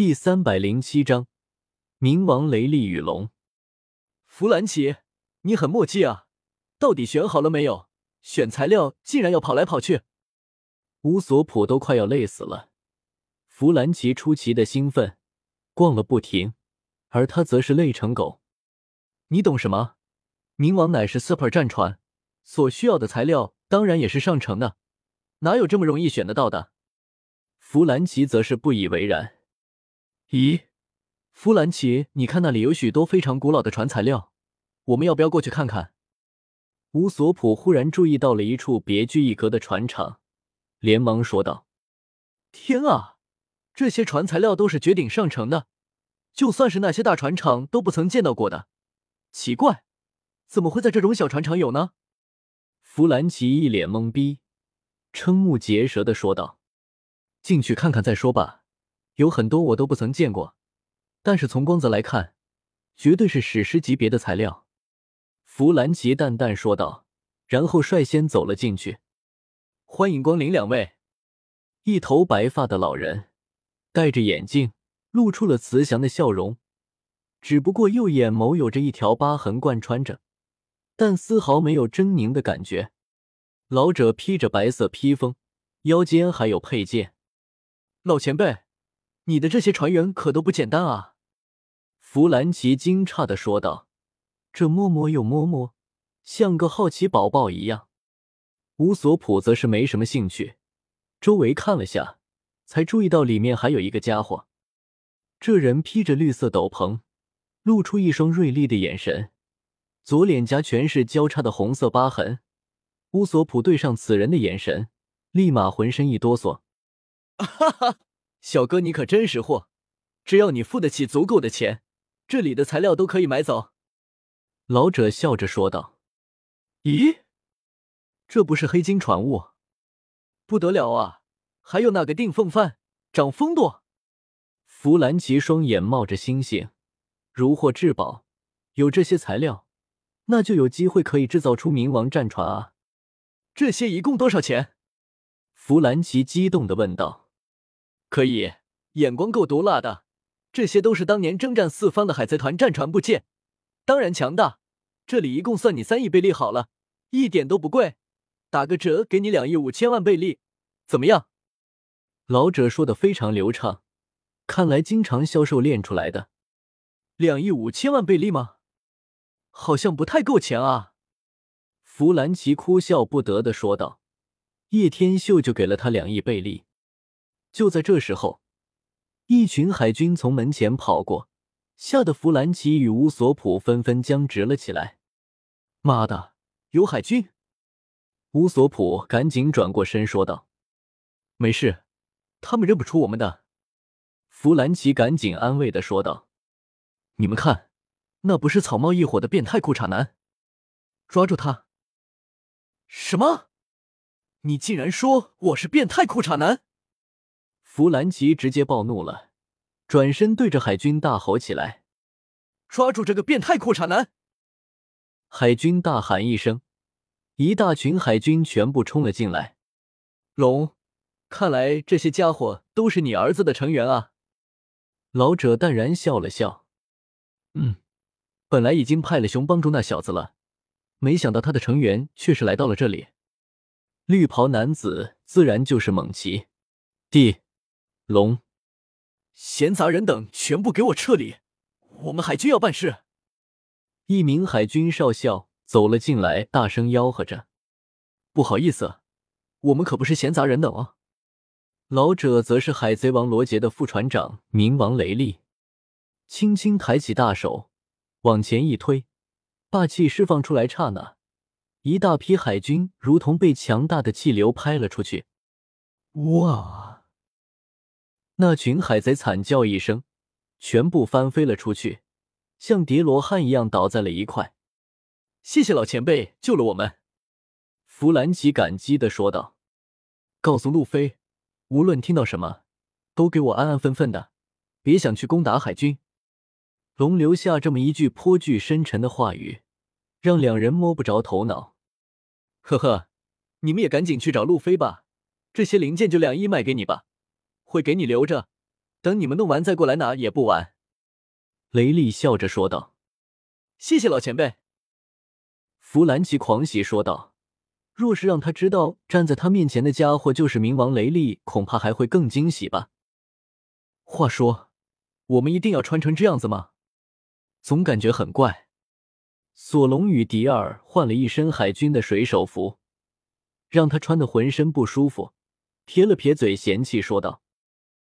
第三百零七章，冥王雷厉与龙。弗兰奇，你很墨迹啊！到底选好了没有？选材料竟然要跑来跑去。乌索普都快要累死了。弗兰奇出奇的兴奋，逛了不停，而他则是累成狗。你懂什么？冥王乃是 Super 战船，所需要的材料当然也是上乘的，哪有这么容易选得到的？弗兰奇则是不以为然。咦，弗兰奇，你看那里有许多非常古老的船材料，我们要不要过去看看？乌索普忽然注意到了一处别具一格的船厂，连忙说道：“天啊，这些船材料都是绝顶上乘的，就算是那些大船厂都不曾见到过的。奇怪，怎么会在这种小船厂有呢？”弗兰奇一脸懵逼，瞠目结舌的说道：“进去看看再说吧。”有很多我都不曾见过，但是从光泽来看，绝对是史诗级别的材料。”弗兰奇淡淡说道，然后率先走了进去。“欢迎光临，两位。”一头白发的老人戴着眼镜，露出了慈祥的笑容，只不过右眼眸有着一条疤痕贯穿着，但丝毫没有狰狞的感觉。老者披着白色披风，腰间还有佩剑。老前辈。你的这些船员可都不简单啊！弗兰奇惊诧的说道，这摸摸又摸摸，像个好奇宝宝一样。乌索普则是没什么兴趣，周围看了下，才注意到里面还有一个家伙。这人披着绿色斗篷，露出一双锐利的眼神，左脸颊全是交叉的红色疤痕。乌索普对上此人的眼神，立马浑身一哆嗦。哈哈。小哥，你可真识货！只要你付得起足够的钱，这里的材料都可以买走。”老者笑着说道。“咦，这不是黑金船物？不得了啊！还有那个定凤帆，长风舵。”弗兰奇双眼冒着星星，如获至宝。有这些材料，那就有机会可以制造出冥王战船啊！这些一共多少钱？弗兰奇激动的问道。可以，眼光够毒辣的。这些都是当年征战四方的海贼团战船部件，当然强大。这里一共算你三亿贝利好了，一点都不贵，打个折给你两亿五千万贝利，怎么样？老者说的非常流畅，看来经常销售练出来的。两亿五千万贝利吗？好像不太够钱啊。弗兰奇哭笑不得的说道。叶天秀就给了他两亿贝利。就在这时候，一群海军从门前跑过，吓得弗兰奇与乌索普纷纷僵直了起来。妈的，有海军！乌索普赶紧转过身说道：“没事，他们认不出我们的。”弗兰奇赶紧安慰的说道：“你们看，那不是草帽一伙的变态裤衩男？抓住他！”什么？你竟然说我是变态裤衩男？弗兰奇直接暴怒了，转身对着海军大吼起来：“抓住这个变态裤衩男！”海军大喊一声，一大群海军全部冲了进来。龙，看来这些家伙都是你儿子的成员啊！老者淡然笑了笑：“嗯，本来已经派了熊帮助那小子了，没想到他的成员却是来到了这里。”绿袍男子自然就是猛奇，弟。龙，闲杂人等全部给我撤离！我们海军要办事。一名海军少校走了进来，大声吆喝着：“不好意思，我们可不是闲杂人等哦。”老者则是海贼王罗杰的副船长冥王雷利，轻轻抬起大手往前一推，霸气释放出来，刹那，一大批海军如同被强大的气流拍了出去。哇！那群海贼惨叫一声，全部翻飞了出去，像叠罗汉一样倒在了一块。谢谢老前辈救了我们，弗兰奇感激的说道：“告诉路飞，无论听到什么，都给我安安分分的，别想去攻打海军。”龙留下这么一句颇具深沉的话语，让两人摸不着头脑。呵呵，你们也赶紧去找路飞吧，这些零件就两亿卖给你吧。会给你留着，等你们弄完再过来拿也不晚。”雷利笑着说道。“谢谢老前辈。”弗兰奇狂喜说道。若是让他知道站在他面前的家伙就是冥王雷利，恐怕还会更惊喜吧。话说，我们一定要穿成这样子吗？总感觉很怪。索隆与迪尔换了一身海军的水手服，让他穿的浑身不舒服，撇了撇嘴，嫌弃说道：“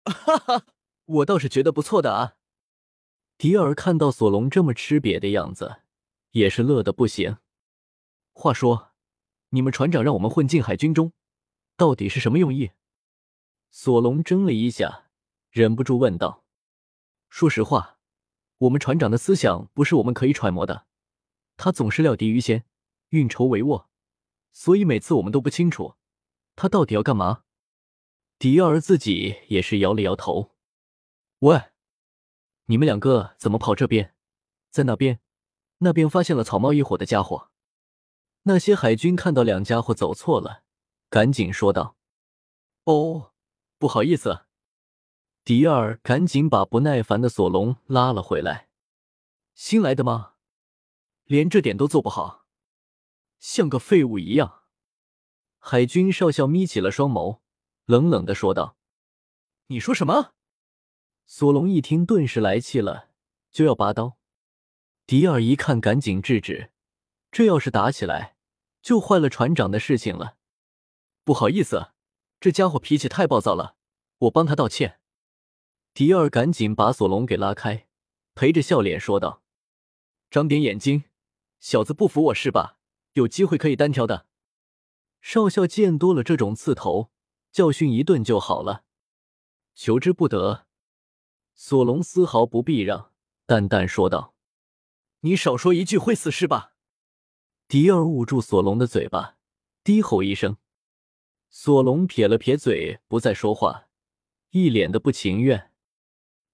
哈哈，我倒是觉得不错的啊。”迪尔看到索隆这么吃瘪的样子，也是乐得不行。话说。你们船长让我们混进海军中，到底是什么用意？索隆怔了一下，忍不住问道：“说实话，我们船长的思想不是我们可以揣摩的。他总是料敌于先，运筹帷幄，所以每次我们都不清楚他到底要干嘛。”迪尔自己也是摇了摇头：“喂，你们两个怎么跑这边？在那边，那边发现了草帽一伙的家伙。”那些海军看到两家伙走错了，赶紧说道：“哦，不好意思。”迪尔赶紧把不耐烦的索隆拉了回来。“新来的吗？连这点都做不好，像个废物一样。”海军少校眯起了双眸，冷冷的说道：“你说什么？”索隆一听，顿时来气了，就要拔刀。迪尔一看，赶紧制止。这要是打起来，就坏了船长的事情了。不好意思，这家伙脾气太暴躁了，我帮他道歉。迪尔赶紧把索隆给拉开，陪着笑脸说道：“长点眼睛，小子不服我是吧？有机会可以单挑的。”少校见多了这种刺头，教训一顿就好了。求之不得。索隆丝毫不避让，淡淡说道：“你少说一句会死是吧？”迪尔捂住索隆的嘴巴，低吼一声。索隆撇了撇嘴，不再说话，一脸的不情愿。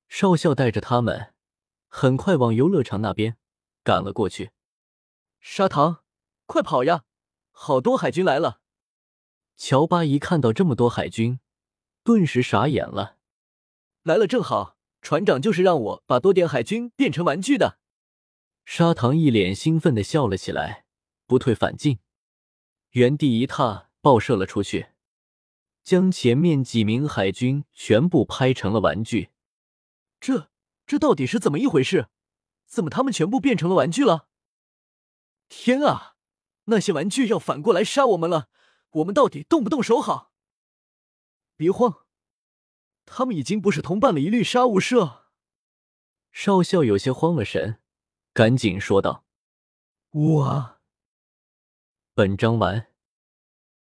少校带着他们，很快往游乐场那边赶了过去。砂糖，快跑呀！好多海军来了！乔巴一看到这么多海军，顿时傻眼了。来了正好，船长就是让我把多点海军变成玩具的。砂糖一脸兴奋的笑了起来。不退反进，原地一踏，爆射了出去，将前面几名海军全部拍成了玩具。这这到底是怎么一回事？怎么他们全部变成了玩具了？天啊！那些玩具要反过来杀我们了，我们到底动不动手好？别慌，他们已经不是同伴了，一律杀无赦。少校有些慌了神，赶紧说道：“我。”本章完。